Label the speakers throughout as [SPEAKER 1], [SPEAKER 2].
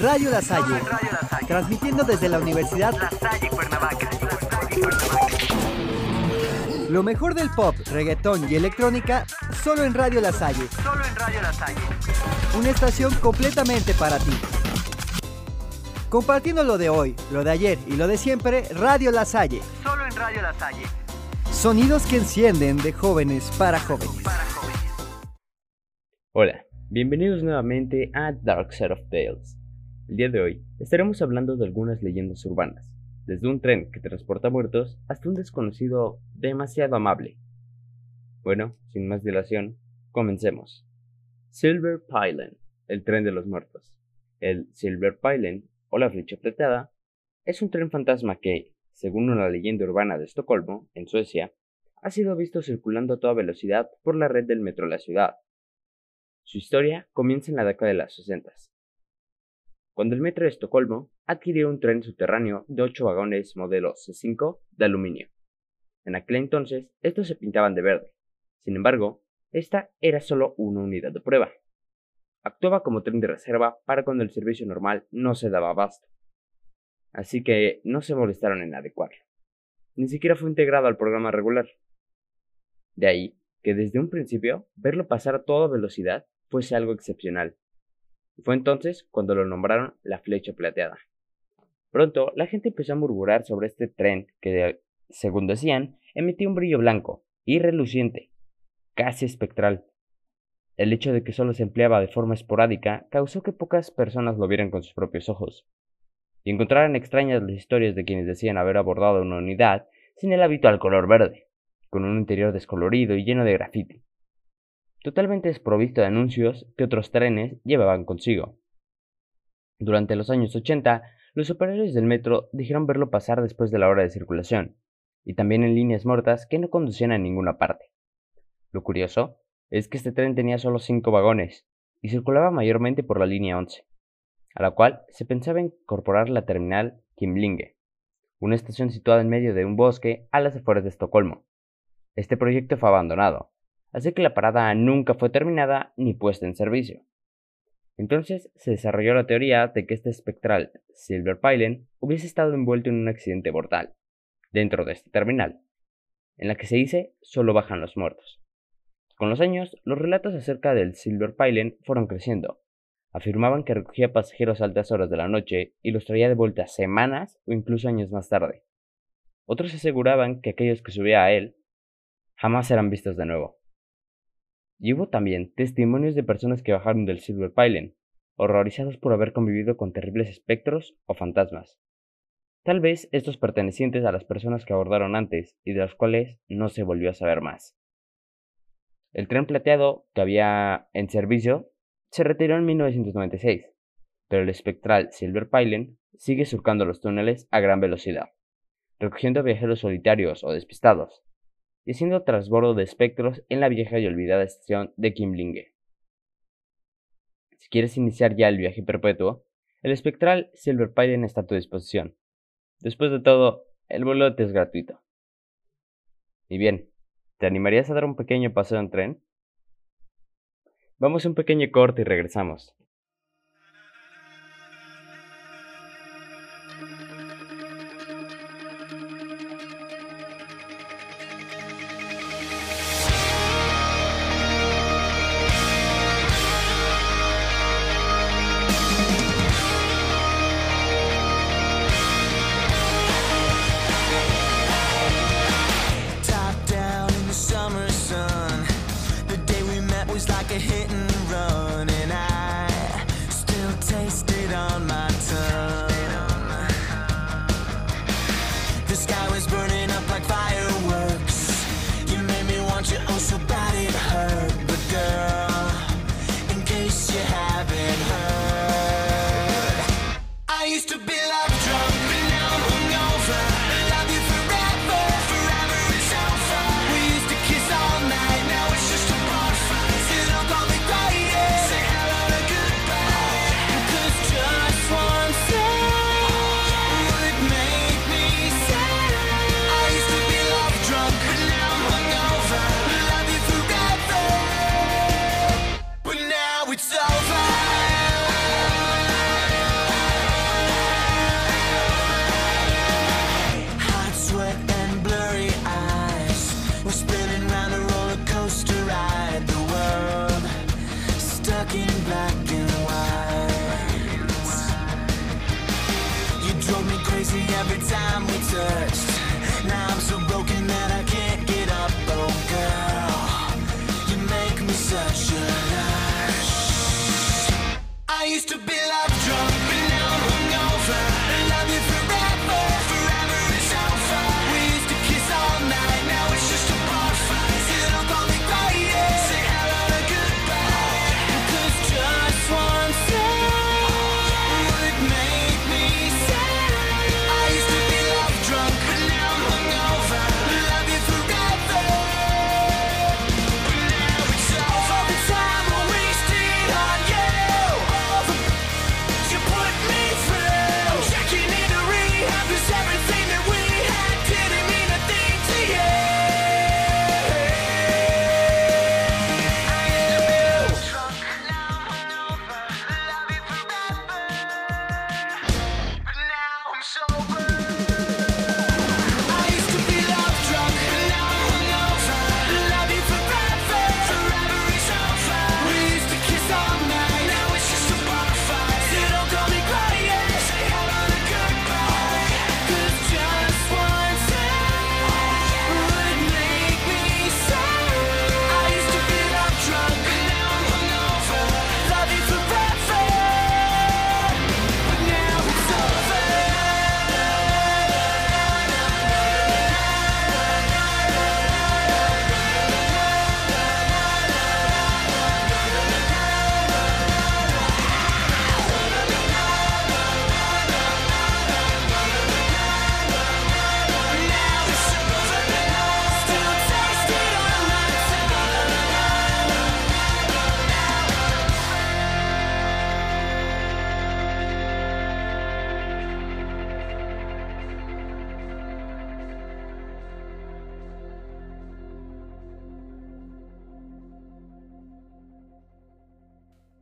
[SPEAKER 1] Radio La Salle, transmitiendo desde la Universidad
[SPEAKER 2] La Salle Cuernavaca.
[SPEAKER 1] lo mejor del pop, reggaetón y electrónica solo en Radio La Salle,
[SPEAKER 2] Solo en Radio La Salle.
[SPEAKER 1] una estación completamente para ti. Compartiendo lo de hoy, lo de ayer y lo de siempre, Radio La Salle.
[SPEAKER 2] Solo en Radio La Salle.
[SPEAKER 1] Sonidos que encienden de jóvenes para jóvenes.
[SPEAKER 3] Hola, bienvenidos nuevamente a Dark Set of Tales. El día de hoy estaremos hablando de algunas leyendas urbanas, desde un tren que transporta muertos hasta un desconocido demasiado amable. Bueno, sin más dilación, comencemos. Silver Pylon, el tren de los muertos. El Silver Pylon, o la flecha plateada, es un tren fantasma que, según una leyenda urbana de Estocolmo, en Suecia, ha sido visto circulando a toda velocidad por la red del metro de la ciudad. Su historia comienza en la década de las 60, cuando el metro de Estocolmo adquirió un tren subterráneo de 8 vagones modelo C5 de aluminio. En aquel entonces, estos se pintaban de verde. Sin embargo, esta era solo una unidad de prueba. Actuaba como tren de reserva para cuando el servicio normal no se daba abasto. Así que no se molestaron en adecuarlo. Ni siquiera fue integrado al programa regular. De ahí que desde un principio verlo pasar a toda velocidad fuese algo excepcional. Fue entonces cuando lo nombraron la flecha plateada. Pronto la gente empezó a murmurar sobre este tren que, según decían, emitía un brillo blanco y reluciente, casi espectral. El hecho de que solo se empleaba de forma esporádica causó que pocas personas lo vieran con sus propios ojos, y encontraran extrañas las historias de quienes decían haber abordado una unidad sin el habitual color verde, con un interior descolorido y lleno de grafiti, totalmente desprovisto de anuncios que otros trenes llevaban consigo. Durante los años 80, los operarios del metro dijeron verlo pasar después de la hora de circulación, y también en líneas muertas que no conducían a ninguna parte. Lo curioso es que este tren tenía solo cinco vagones, y circulaba mayormente por la línea 11, a la cual se pensaba incorporar la terminal Kimlinge, una estación situada en medio de un bosque a las afueras de Estocolmo. Este proyecto fue abandonado, así que la parada nunca fue terminada ni puesta en servicio. Entonces se desarrolló la teoría de que este espectral Silver Pylon hubiese estado envuelto en un accidente mortal, dentro de este terminal, en la que se dice solo bajan los muertos. Con los años, los relatos acerca del Silver Pylon fueron creciendo. Afirmaban que recogía pasajeros a altas horas de la noche y los traía de vuelta semanas o incluso años más tarde. Otros aseguraban que aquellos que subían a él jamás eran vistos de nuevo. Y hubo también testimonios de personas que bajaron del Silver Pylon, horrorizados por haber convivido con terribles espectros o fantasmas. Tal vez estos pertenecientes a las personas que abordaron antes y de los cuales no se volvió a saber más. El tren plateado que había en servicio se retiró en 1996, pero el espectral Silver Pylon sigue surcando los túneles a gran velocidad, recogiendo viajeros solitarios o despistados, y haciendo trasbordo de espectros en la vieja y olvidada estación de Kimlinge. Si quieres iniciar ya el viaje perpetuo, el espectral Silver Pylon está a tu disposición. Después de todo, el boleto es gratuito. Y bien, ¿te animarías a dar un pequeño paseo en tren? Vamos a un pequeño corte y regresamos.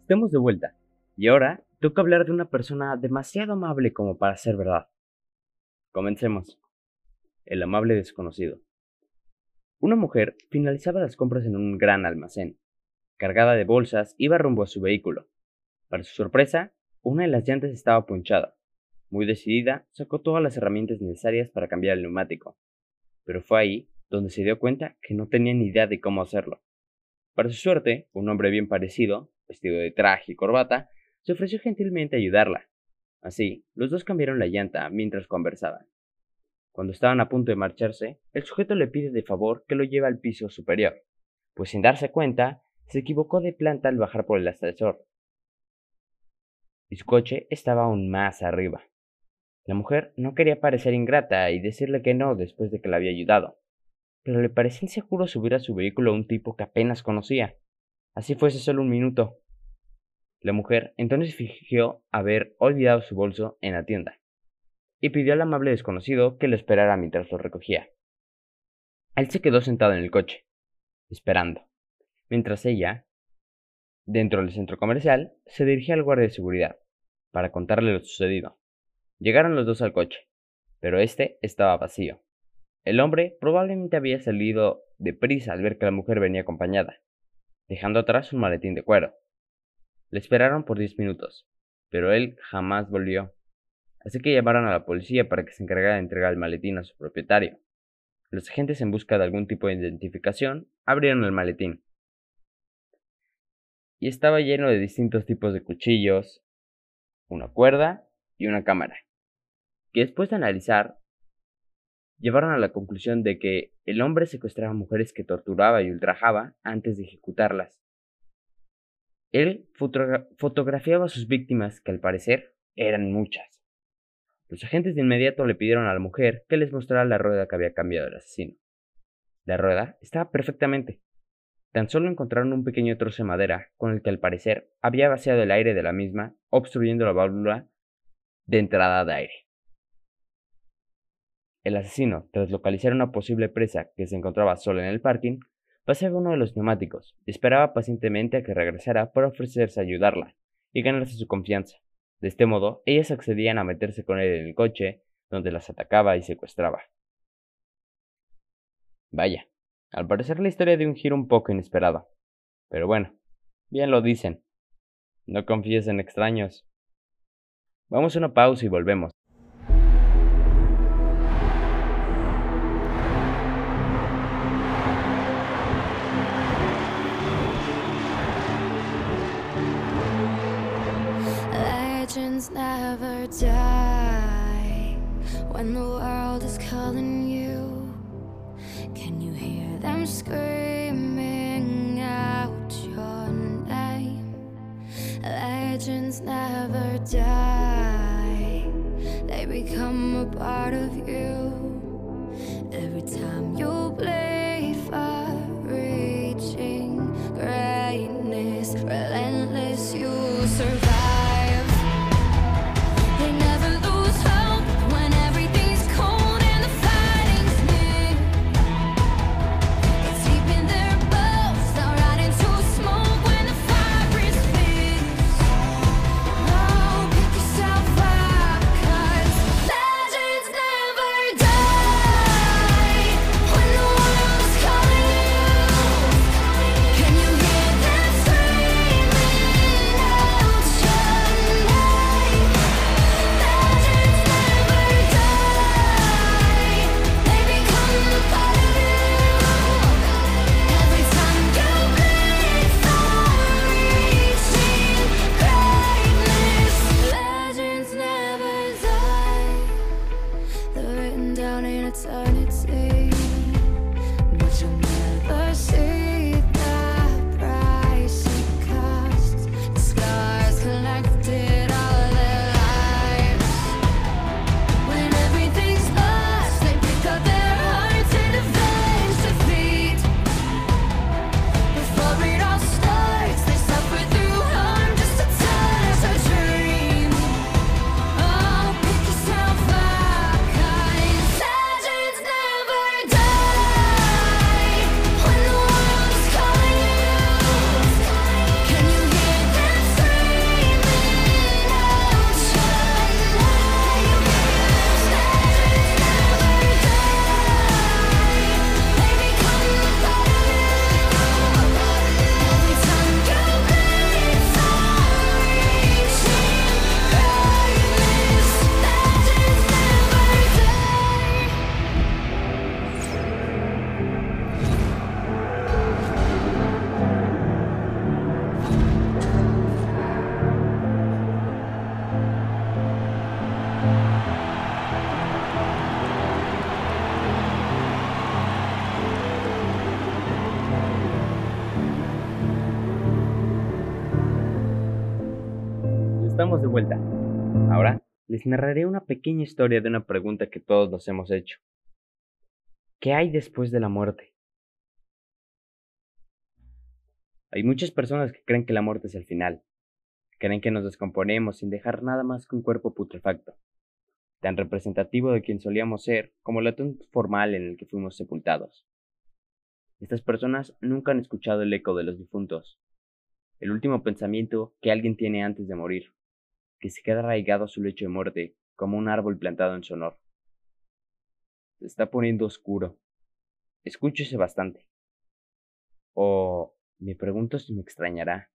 [SPEAKER 3] Estamos de vuelta, y ahora toca hablar de una persona demasiado amable como para ser verdad. Comencemos. El amable desconocido. Una mujer finalizaba las compras en un gran almacén. Cargada de bolsas, iba rumbo a su vehículo. Para su sorpresa, una de las llantas estaba punchada. Muy decidida, sacó todas las herramientas necesarias para cambiar el neumático. Pero fue ahí donde se dio cuenta que no tenía ni idea de cómo hacerlo. Para su suerte, un hombre bien parecido, vestido de traje y corbata, se ofreció gentilmente a ayudarla. Así, los dos cambiaron la llanta mientras conversaban. Cuando estaban a punto de marcharse, el sujeto le pide de favor que lo lleve al piso superior, pues sin darse cuenta, se equivocó de planta al bajar por el ascensor. Y su coche estaba aún más arriba. La mujer no quería parecer ingrata y decirle que no después de que la había ayudado, pero le parecía inseguro subir a su vehículo a un tipo que apenas conocía, así fuese solo un minuto. La mujer entonces fingió haber olvidado su bolso en la tienda y pidió al amable desconocido que lo esperara mientras lo recogía. Él se quedó sentado en el coche, esperando, mientras ella, dentro del centro comercial, se dirigía al guardia de seguridad para contarle lo sucedido. Llegaron los dos al coche, pero este estaba vacío. El hombre probablemente había salido deprisa al ver que la mujer venía acompañada, dejando atrás un maletín de cuero. Le esperaron por diez minutos, pero él jamás volvió. Así que llamaron a la policía para que se encargara de entregar el maletín a su propietario. Los agentes en busca de algún tipo de identificación abrieron el maletín. Y estaba lleno de distintos tipos de cuchillos, una cuerda y una cámara, que después de analizar, llevaron a la conclusión de que el hombre secuestraba mujeres que torturaba y ultrajaba antes de ejecutarlas. Él fotogra- fotografiaba a sus víctimas, que al parecer eran muchas. Los agentes de inmediato le pidieron a la mujer que les mostrara la rueda que había cambiado el asesino. La rueda estaba perfectamente. Tan solo encontraron un pequeño trozo de madera con el que al parecer había vaciado el aire de la misma, obstruyendo la válvula de entrada de aire. El asesino, tras localizar una posible presa que se encontraba sola en el parking, paseaba uno de los neumáticos y esperaba pacientemente a que regresara para ofrecerse a ayudarla y ganarse su confianza. De este modo, ellas accedían a meterse con él en el coche, donde las atacaba y secuestraba. Vaya, al parecer la historia dio un giro un poco inesperado. Pero bueno, bien lo dicen. No confíes en extraños. Vamos a una pausa y volvemos.
[SPEAKER 4] When the world is calling you. Can you hear them screaming out your name? Legends never die, they become a part of you.
[SPEAKER 3] Estamos de vuelta. Ahora les narraré una pequeña historia de una pregunta que todos nos hemos hecho. ¿Qué hay después de la muerte? Hay muchas personas que creen que la muerte es el final. Creen que nos descomponemos sin dejar nada más que un cuerpo putrefacto, tan representativo de quien solíamos ser como el ataúd formal en el que fuimos sepultados. Estas personas nunca han escuchado el eco de los difuntos, el último pensamiento que alguien tiene antes de morir, que se queda arraigado a su lecho de muerte como un árbol plantado en su honor. Se está poniendo oscuro. Escúchese bastante. O me pregunto si me extrañará.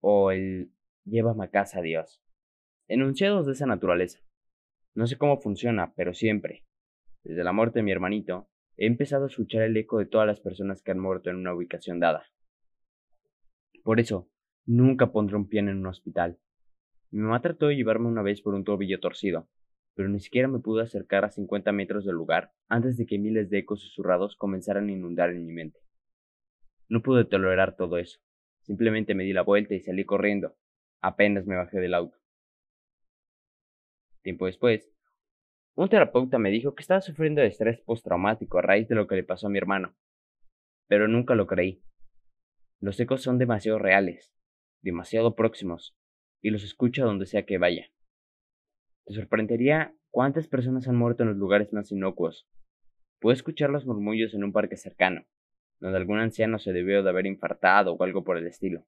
[SPEAKER 3] O el llévame a casa, Dios. Enunciados de esa naturaleza. No sé cómo funciona, pero siempre, desde la muerte de mi hermanito, he empezado a escuchar el eco de todas las personas que han muerto en una ubicación dada. Por eso, nunca pondré un pie en un hospital. Mi mamá trató de llevarme una vez por un tobillo torcido, pero ni siquiera me pude acercar a 50 metros del lugar antes de que miles de ecos susurrados comenzaran a inundar en mi mente. No pude tolerar todo eso. Simplemente me di la vuelta y salí corriendo. Apenas me bajé del auto. Tiempo después, un terapeuta me dijo que estaba sufriendo de estrés postraumático a raíz de lo que le pasó a mi hermano. Pero nunca lo creí. Los ecos son demasiado reales, demasiado próximos, y los escucho donde sea que vaya. Te sorprendería cuántas personas han muerto en los lugares más inocuos. Puedo escuchar los murmullos en un parque cercano, donde algún anciano se debió de haber infartado o algo por el estilo.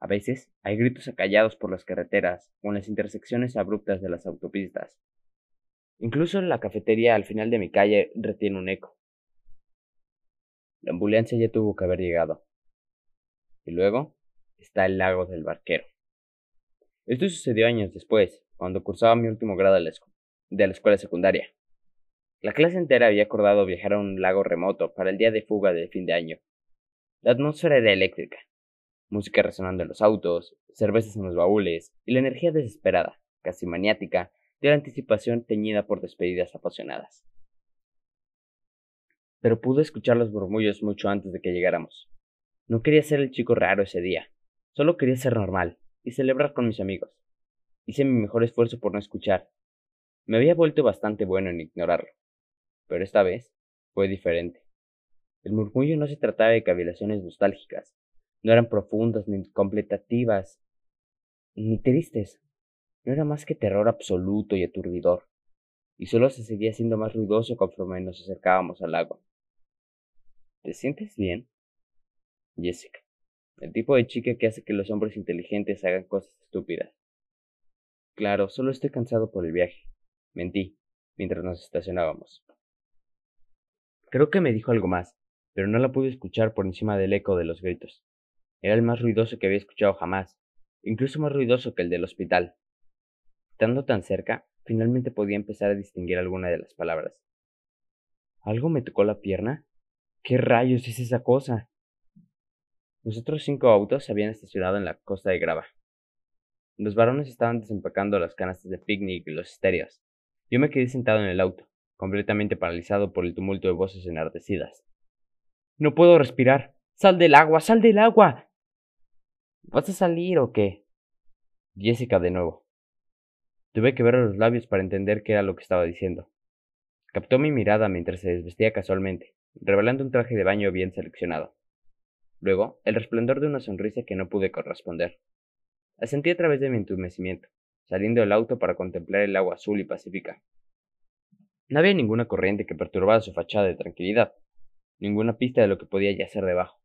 [SPEAKER 3] A veces hay gritos acallados por las carreteras o en las intersecciones abruptas de las autopistas. Incluso la cafetería al final de mi calle retiene un eco. La ambulancia ya tuvo que haber llegado. Y luego está el lago del barquero. Esto sucedió años después, cuando cursaba mi último grado de la, escuela secundaria. La clase entera había acordado viajar a un lago remoto para el día de fuga de fin de año. La atmósfera era eléctrica. música resonando en los autos, cervezas en los baúles y la energía desesperada, casi maniática, de la anticipación teñida por despedidas apasionadas. Pero pude escuchar los murmullos mucho antes de que llegáramos. No quería ser el chico raro ese día, solo quería ser normal y celebrar con mis amigos. Hice mi mejor esfuerzo por no escuchar. Me había vuelto bastante bueno en ignorarlo, pero esta vez fue diferente. El murmullo no se trataba de cavilaciones nostálgicas, no eran profundas ni completativas, ni tristes. No era más que terror absoluto y aturdidor, y solo se seguía siendo más ruidoso conforme nos acercábamos al agua. ¿Te sientes bien? Jessica, el tipo de chica que hace que los hombres inteligentes hagan cosas estúpidas. Claro, solo estoy cansado por el viaje. Mentí, mientras nos estacionábamos. Creo que me dijo algo más, pero no la pude escuchar por encima del eco de los gritos. Era el más ruidoso que había escuchado jamás, incluso más ruidoso que el del hospital. Estando tan cerca, finalmente podía empezar a distinguir alguna de las palabras. ¿Algo me tocó la pierna? ¿Qué rayos es esa cosa? Los otros cinco autos se habían estacionado en la costa de grava. Los varones estaban desempacando las canastas de picnic y los estéreos. Yo me quedé sentado en el auto, completamente paralizado por el tumulto de voces enardecidas. No puedo respirar. Sal del agua, sal del agua. ¿Vas a salir o qué? Jessica de nuevo. Tuve que ver los labios para entender qué era lo que estaba diciendo. Captó mi mirada mientras se desvestía casualmente, revelando un traje de baño bien seleccionado. Luego, el resplandor de una sonrisa que no pude corresponder. Asentí a través de mi entumecimiento, saliendo del auto para contemplar el agua azul y pacífica. No había ninguna corriente que perturbara su fachada de tranquilidad, ninguna pista de lo que podía yacer debajo.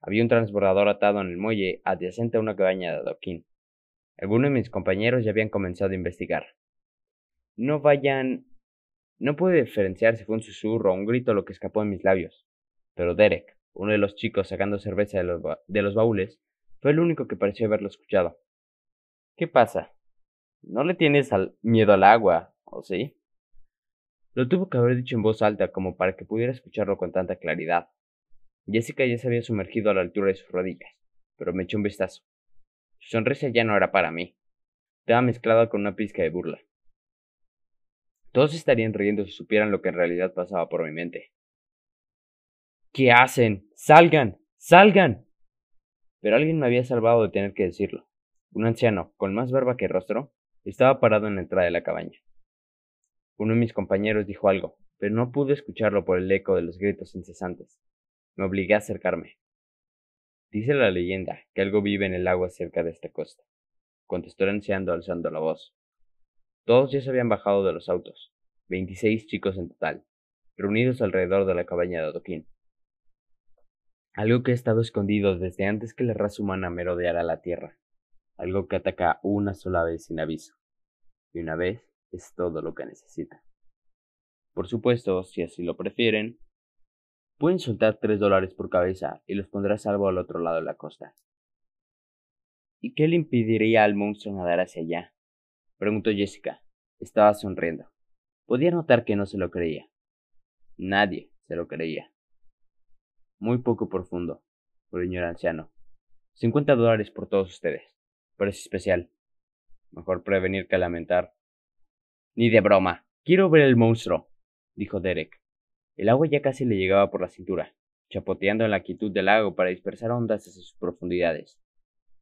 [SPEAKER 3] Había un transbordador atado en el muelle adyacente a una cabaña de adoquín. Algunos de mis compañeros ya habían comenzado a investigar. No vayan. No pude diferenciar si fue un susurro o un grito lo que escapó de mis labios, pero Derek, uno de los chicos sacando cerveza de los, de los baúles, fue el único que pareció haberlo escuchado. ¿Qué pasa? ¿No le tienes al miedo al agua, o sí? Lo tuvo que haber dicho en voz alta como para que pudiera escucharlo con tanta claridad. Jessica ya se había sumergido a la altura de sus rodillas, pero me echó un vistazo. Su sonrisa ya no era para mí. Estaba mezclada con una pizca de burla. Todos estarían riendo si supieran lo que en realidad pasaba por mi mente. ¿Qué hacen? ¡Salgan! ¡Salgan! Pero alguien me había salvado de tener que decirlo. Un anciano, con más barba que rostro, estaba parado en la entrada de la cabaña. Uno de mis compañeros dijo algo, pero no pude escucharlo por el eco de los gritos incesantes. Me obligué a acercarme. Dice la leyenda que algo vive en el agua cerca de esta costa, contestó el anciano alzando la voz. Todos ya se habían bajado de los autos, veintiséis chicos en total, reunidos alrededor de la cabaña de adoquín. Algo que ha estado escondido desde antes que la raza humana merodeara la tierra, algo que ataca una sola vez sin aviso, y una vez es todo lo que necesita. Por supuesto, si así lo prefieren, pueden soltar tres dólares por cabeza y los pondrá a salvo al otro lado de la costa. ¿Y qué le impediría al monstruo nadar hacia allá? preguntó Jessica. Estaba sonriendo. Podía notar que no se lo creía. Nadie se lo creía. Muy poco profundo, gruñó el anciano. Cincuenta dólares por todos ustedes. Parece especial. Mejor prevenir que lamentar. Ni de broma. Quiero ver el monstruo, dijo Derek. El agua ya casi le llegaba por la cintura, chapoteando en la quietud del lago para dispersar ondas hacia sus profundidades.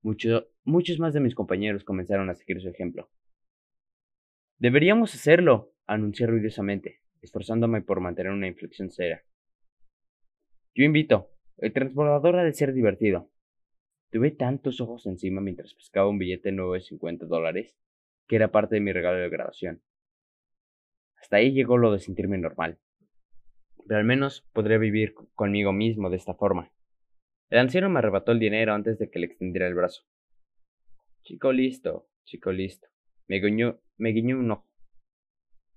[SPEAKER 3] Mucho- muchos más de mis compañeros comenzaron a seguir su ejemplo. Deberíamos hacerlo, anuncié ruidosamente, esforzándome por mantener una inflexión seria. Yo invito. El transbordador ha de ser divertido. Tuve tantos ojos encima mientras pescaba un billete nuevo de 50 dólares, que era parte de mi regalo de graduación. Hasta ahí llegó lo de sentirme normal. Pero al menos podré vivir conmigo mismo de esta forma. El anciano me arrebató el dinero antes de que le extendiera el brazo. Chico listo, chico listo. Me guiñó, me guiñó un ojo.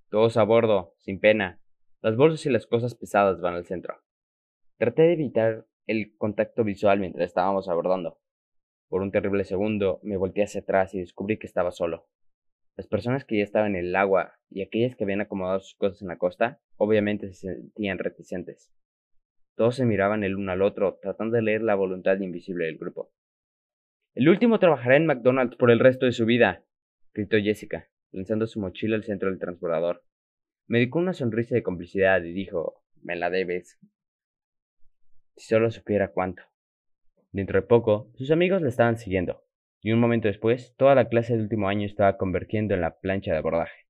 [SPEAKER 3] Todos a bordo, sin pena. Las bolsas y las cosas pesadas van al centro. Traté de evitar el contacto visual mientras estábamos abordando. Por un terrible segundo me volteé hacia atrás y descubrí que estaba solo. Las personas que ya estaban en el agua y aquellas que habían acomodado sus cosas en la costa, obviamente se sentían reticentes. Todos se miraban el uno al otro, tratando de leer la voluntad invisible del grupo. El último trabajará en McDonald's por el resto de su vida, gritó Jessica, lanzando su mochila al centro del transbordador. Me dedicó una sonrisa de complicidad y dijo, me la debes. Si solo supiera cuánto. Dentro de poco, sus amigos le estaban siguiendo, y un momento después, toda la clase del último año estaba convirtiendo en la plancha de abordaje.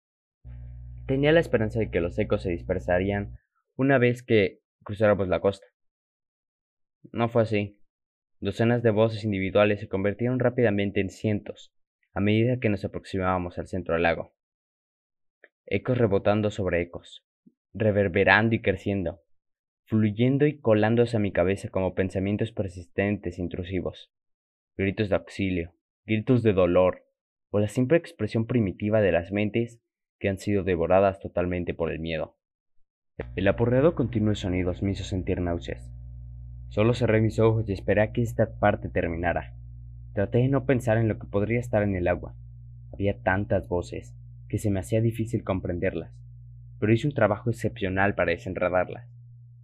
[SPEAKER 3] Tenía la esperanza de que los ecos se dispersarían una vez que cruzáramos la costa. No fue así. Docenas de voces individuales se convirtieron rápidamente en cientos a medida que nos aproximábamos al centro del lago. Ecos rebotando sobre ecos, reverberando y creciendo, fluyendo y colándose a mi cabeza como pensamientos persistentes intrusivos, gritos de auxilio, gritos de dolor, o la simple expresión primitiva de las mentes que han sido devoradas totalmente por el miedo. El aporreado continuo de sonidos me hizo sentir náuseas. Solo cerré mis ojos y esperé a que esta parte terminara. Traté de no pensar en lo que podría estar en el agua. Había tantas voces que se me hacía difícil comprenderlas, pero hice un trabajo excepcional para desenredarlas.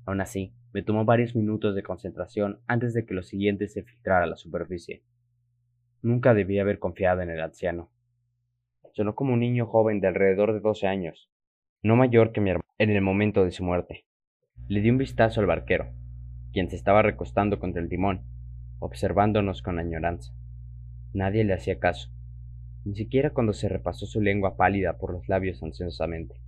[SPEAKER 3] Aún así, me tomó varios minutos de concentración antes de que lo siguiente se filtrara a la superficie. Nunca debí haber confiado en el anciano. Sonó como un niño joven de alrededor de 12 años, no mayor que mi hermano en el momento de su muerte. Le di un vistazo al barquero, quien se estaba recostando contra el timón, observándonos con añoranza. Nadie le hacía caso, ni siquiera cuando se repasó su lengua pálida por los labios ansiosamente.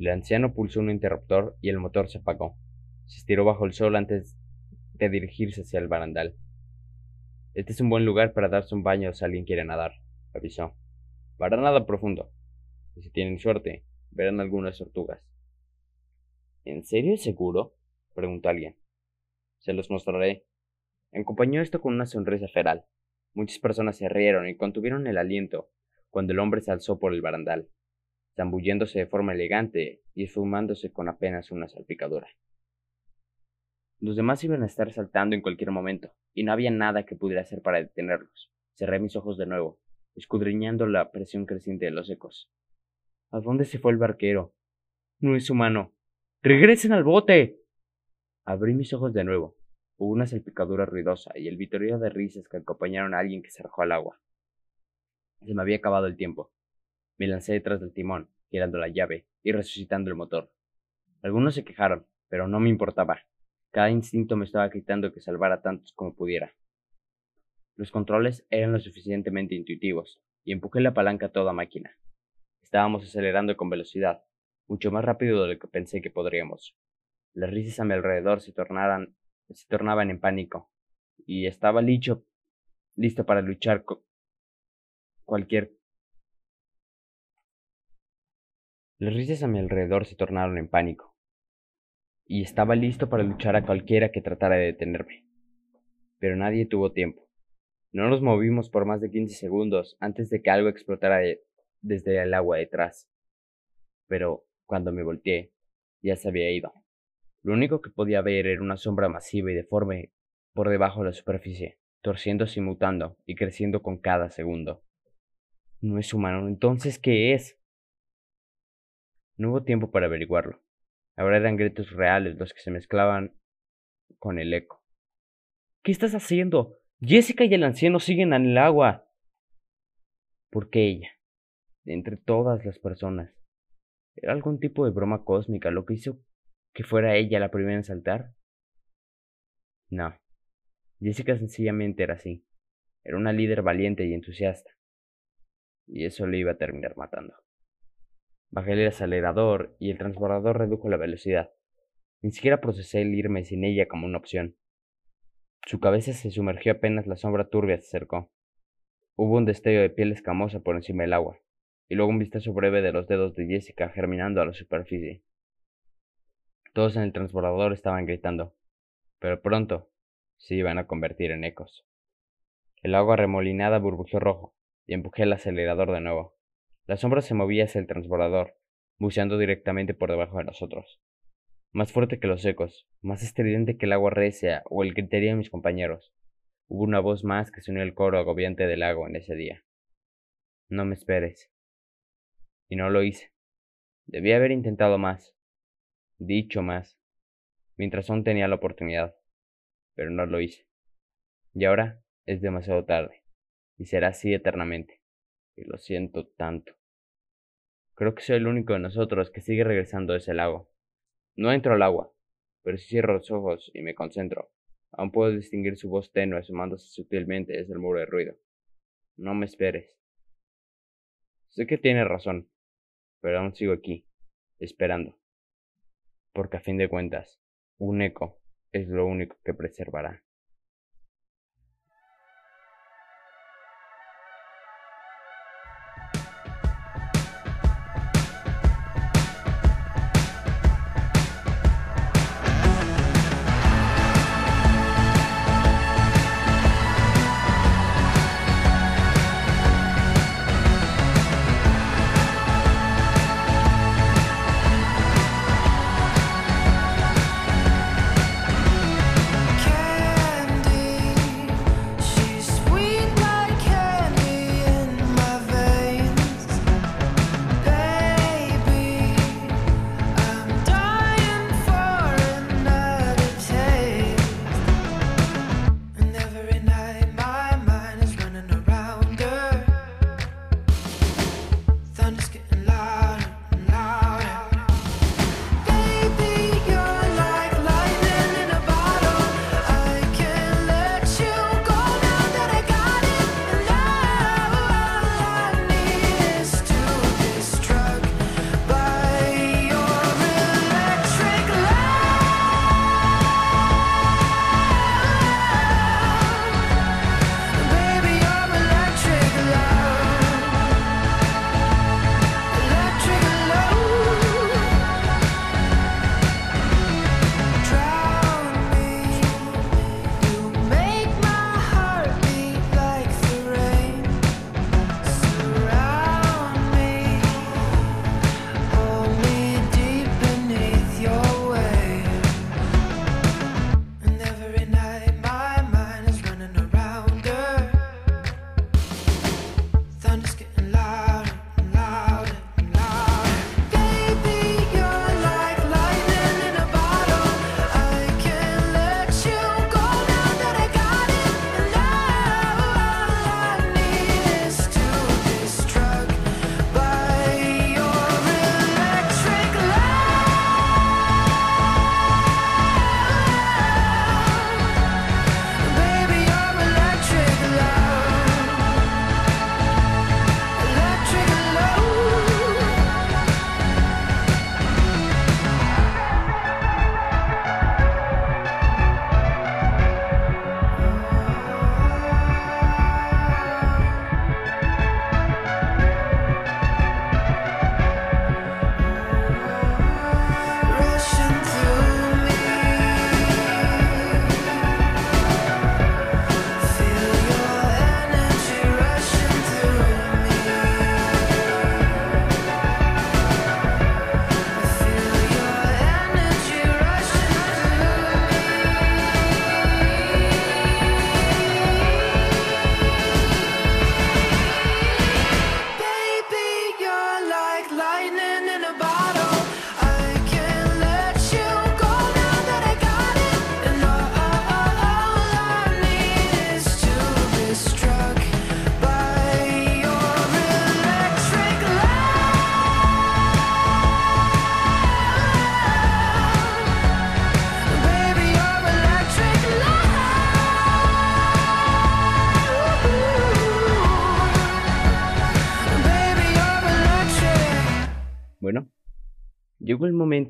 [SPEAKER 3] El anciano pulsó un interruptor y el motor se apagó. Se estiró bajo el sol antes de dirigirse hacia el barandal. Este es un buen lugar para darse un baño si alguien quiere nadar, avisó. Para nada profundo. Y si tienen suerte, verán algunas tortugas. ¿En serio es seguro? preguntó alguien. Se los mostraré. Acompañó esto con una sonrisa feral. Muchas personas se rieron y contuvieron el aliento cuando el hombre se alzó por el barandal, zambulléndose de forma elegante y esfumándose con apenas una salpicadura. Los demás iban a estar saltando en cualquier momento, y no había nada que pudiera hacer para detenerlos. Cerré mis ojos de nuevo, escudriñando la presión creciente de los ecos. ¿A dónde se fue el barquero? No es humano. ¡Regresen al bote! Abrí mis ojos de nuevo. Hubo una salpicadura ruidosa y el vitoreo de risas que acompañaron a alguien que se arrojó al agua. Se me había acabado el tiempo. Me lancé detrás del timón, girando la llave y resucitando el motor. Algunos se quejaron, pero no me importaba. Cada instinto me estaba gritando que salvara tantos como pudiera. Los controles eran lo suficientemente intuitivos, y empujé la palanca a toda máquina. Estábamos acelerando con velocidad, mucho más rápido de lo que pensé que podríamos. Las risas a mi alrededor se, tornaran, se tornaban en pánico, y estaba listo, listo para luchar con cualquier... Las risas a mi alrededor se tornaron en pánico, y estaba listo para luchar a cualquiera que tratara de detenerme. Pero nadie tuvo tiempo. No nos movimos por más de 15 segundos antes de que algo explotara de- desde el agua detrás. Pero cuando me volteé, ya se había ido. Lo único que podía ver era una sombra masiva y deforme por debajo de la superficie, torciéndose y mutando y creciendo con cada segundo. No es humano, entonces ¿qué es? No hubo tiempo para averiguarlo. Ahora eran gritos reales los que se mezclaban con el eco. ¿Qué estás haciendo? Jessica y el anciano siguen en el agua. ¿Por qué ella? Entre todas las personas. ¿Era algún tipo de broma cósmica lo que hizo que fuera ella la primera en saltar? No. Jessica sencillamente era así. Era una líder valiente y entusiasta. Y eso le iba a terminar matando. Bajé el acelerador y el transbordador redujo la velocidad. Ni siquiera procesé el irme sin ella como una opción. Su cabeza se sumergió apenas la sombra turbia se acercó. Hubo un destello de piel escamosa por encima del agua, y luego un vistazo breve de los dedos de Jessica germinando a la superficie. Todos en el transbordador estaban gritando, pero pronto se iban a convertir en ecos. El agua remolinada burbujeó rojo, y empujé el acelerador de nuevo. La sombra se movía hacia el transbordador, buceando directamente por debajo de nosotros. Más fuerte que los ecos, más estridente que el agua recia o el griterío de mis compañeros. Hubo una voz más que se unió al coro agobiante del lago en ese día. No me esperes. Y no lo hice. Debí haber intentado más, dicho más, mientras aún tenía la oportunidad, pero no lo hice. Y ahora
[SPEAKER 5] Es demasiado tarde, y será así eternamente. Y lo siento tanto. Creo que soy el único de nosotros que sigue regresando a ese lago. No entro al agua, pero si cierro los ojos y me concentro, aún puedo distinguir su voz tenue asomándose sutilmente desde el muro de ruido. No me esperes. Sé que tienes razón, pero aún sigo aquí, esperando. Porque a fin de cuentas, un eco es lo único que preservará.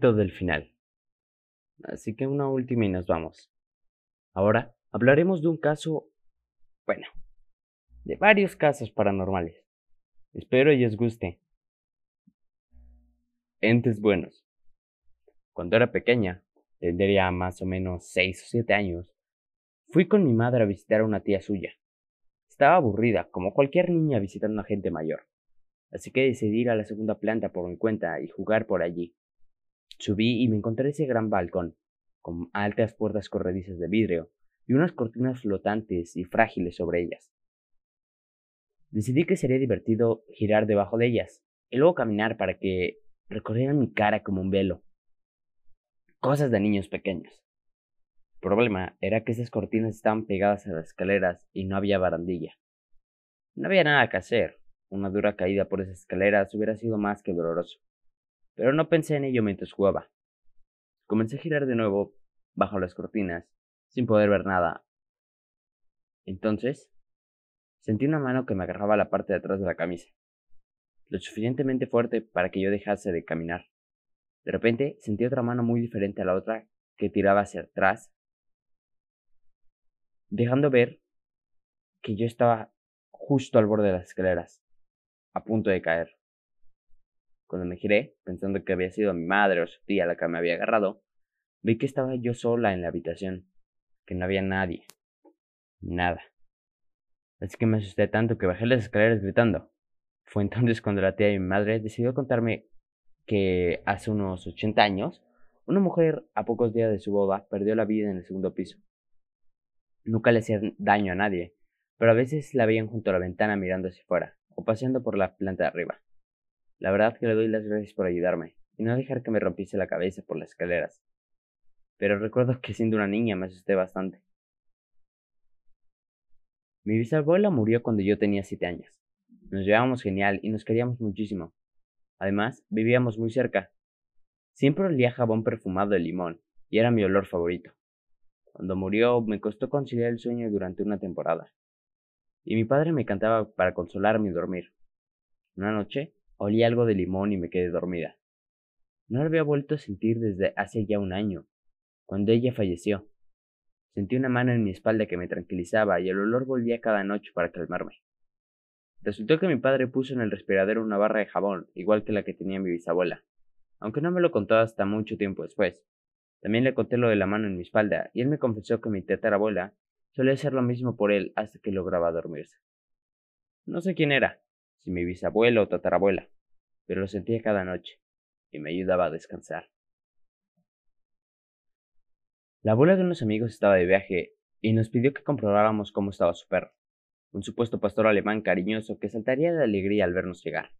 [SPEAKER 5] Del final. Así que una última y nos vamos. Ahora hablaremos de un caso, bueno, de varios casos paranormales. Espero y os guste. Entes buenos. Cuando era pequeña, tendría más o menos 6 o 7 años, fui con mi madre a visitar a una tía suya. Estaba aburrida, como cualquier niña visitando a gente mayor. Así que decidí ir a la segunda planta por mi cuenta y jugar por allí. Subí y me encontré ese gran balcón, con altas puertas corredizas de vidrio y unas cortinas flotantes y frágiles sobre ellas. Decidí que sería divertido girar debajo de ellas y luego caminar para que recorrieran mi cara como un velo. Cosas de niños pequeños.
[SPEAKER 3] El problema era que esas cortinas estaban pegadas a las escaleras y no había barandilla. No había nada que hacer. Una dura caída por esas escaleras hubiera sido más que doloroso. Pero no pensé en ello mientras jugaba. Comencé a girar de nuevo bajo las cortinas, sin poder ver nada. Entonces, sentí una mano que me agarraba la parte de atrás de la camisa, lo suficientemente fuerte para que yo dejase de caminar. De repente sentí otra mano muy diferente a la otra que tiraba hacia atrás, dejando ver que yo estaba justo al borde de las escaleras, a punto de caer. Cuando me giré, pensando que había sido mi madre o su tía la que me había agarrado, vi que estaba yo sola en la habitación, que no había nadie. Nada. Así que me asusté tanto que bajé las escaleras gritando. Fue entonces cuando la tía de mi madre decidió contarme que hace unos 80 años, una mujer a pocos días de su boda perdió la vida en el segundo piso. Nunca le hacía daño a nadie, pero a veces la veían junto a la ventana mirando hacia afuera, o paseando por la planta de arriba. La verdad que le doy las gracias por ayudarme, y no dejar que me rompiese la cabeza por las escaleras. Pero recuerdo que siendo una niña me asusté bastante. Mi bisabuela murió cuando yo tenía siete años. Nos llevábamos genial y nos queríamos muchísimo. Además, vivíamos muy cerca. Siempre olía jabón perfumado de limón, y era mi olor favorito. Cuando murió me costó conciliar el sueño durante una temporada. Y mi padre me cantaba para consolarme y dormir. Una noche olí algo de limón y me quedé dormida. No lo había vuelto a sentir desde hace ya un año, cuando ella falleció. Sentí una mano en mi espalda que me tranquilizaba y el olor volvía cada noche para calmarme. Resultó que mi padre puso en el respiradero una barra de jabón, igual que la que tenía mi bisabuela, aunque no me lo contó hasta mucho tiempo después. También le conté lo de la mano en mi espalda, y él me confesó que mi tatarabuela solía hacer lo mismo por él hasta que lograba dormirse. No sé quién era, si mi bisabuela o tatarabuela, pero lo sentía cada noche, y me ayudaba a descansar. La abuela de unos amigos estaba de viaje y nos pidió que comprobáramos cómo estaba su perro, un supuesto pastor alemán cariñoso que saltaría de alegría al vernos llegar.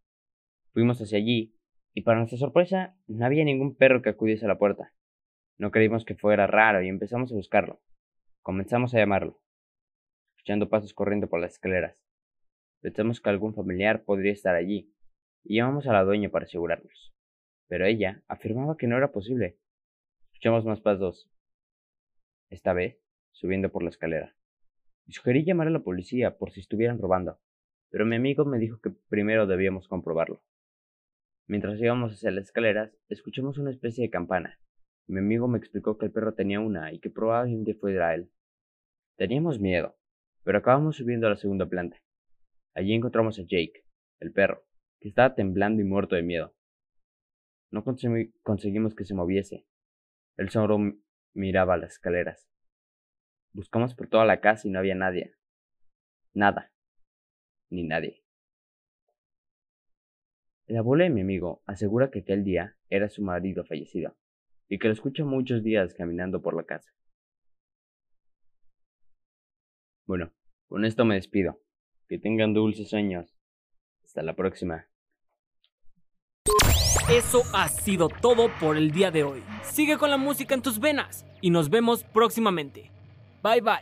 [SPEAKER 3] Fuimos hacia allí, y para nuestra sorpresa no había ningún perro que acudiese a la puerta. No creímos que fuera raro y empezamos a buscarlo. Comenzamos a llamarlo, escuchando pasos corriendo por las escaleras. Pensamos que algún familiar podría estar allí, y llamamos a la dueña para asegurarnos. Pero ella afirmaba que no era posible. Escuchamos más pasos, esta vez subiendo por la escalera. Sugerí llamar a la policía por si estuvieran robando, pero mi amigo me dijo que primero debíamos comprobarlo. Mientras íbamos hacia las escaleras, escuchamos una especie de campana. Mi amigo me explicó que el perro tenía una y que probablemente fuera él. Teníamos miedo, pero acabamos subiendo a la segunda planta. Allí encontramos a Jake, el perro, que estaba temblando y muerto de miedo. No consegui- conseguimos que se moviese. Él solo miraba las escaleras. Buscamos por toda la casa y no había nadie. Nada. Ni nadie. La abuela de mi amigo asegura que aquel día era su marido fallecido y que lo escucha muchos días caminando por la casa. Bueno, con esto me despido. Que tengan dulces sueños. Hasta la próxima.
[SPEAKER 6] Eso ha sido todo por el día de hoy. Sigue con la música en tus venas y nos vemos próximamente. Bye bye.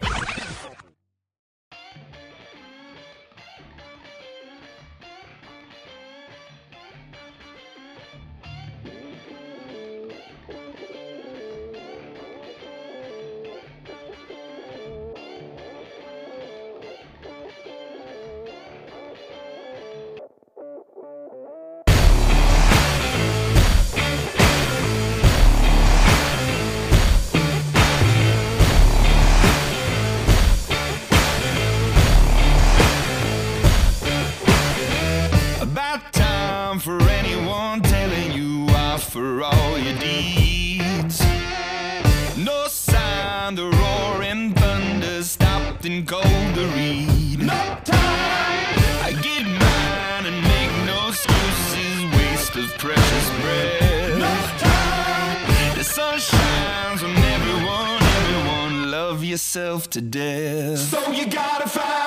[SPEAKER 7] To death. So you gotta fire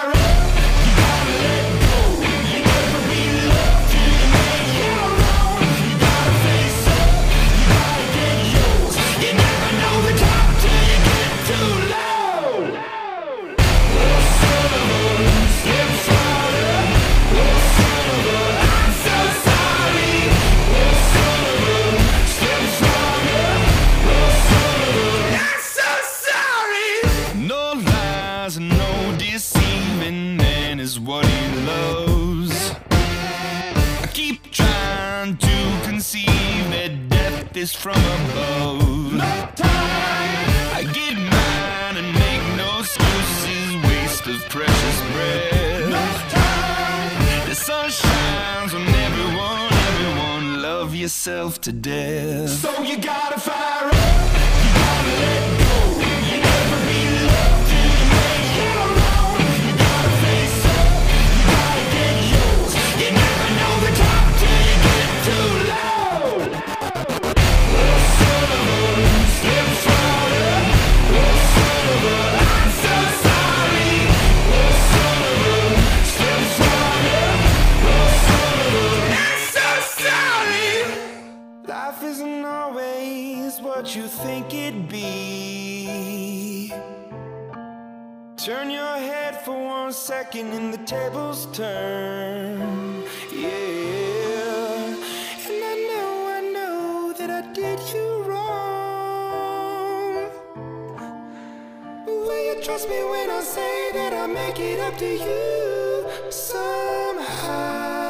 [SPEAKER 7] lies and no deceiving. Man is what he loves. I
[SPEAKER 8] keep trying to conceive that death is from above. No time. I get mine and make no excuses. Waste of precious breath. No time. The sun shines on everyone. Everyone love yourself to death. So you gotta fire up. You gotta let think it'd be. Turn your head for one second and the tables turn. Yeah. And I know, I know that I did you wrong. Will you trust me when I say that I make it up to you somehow?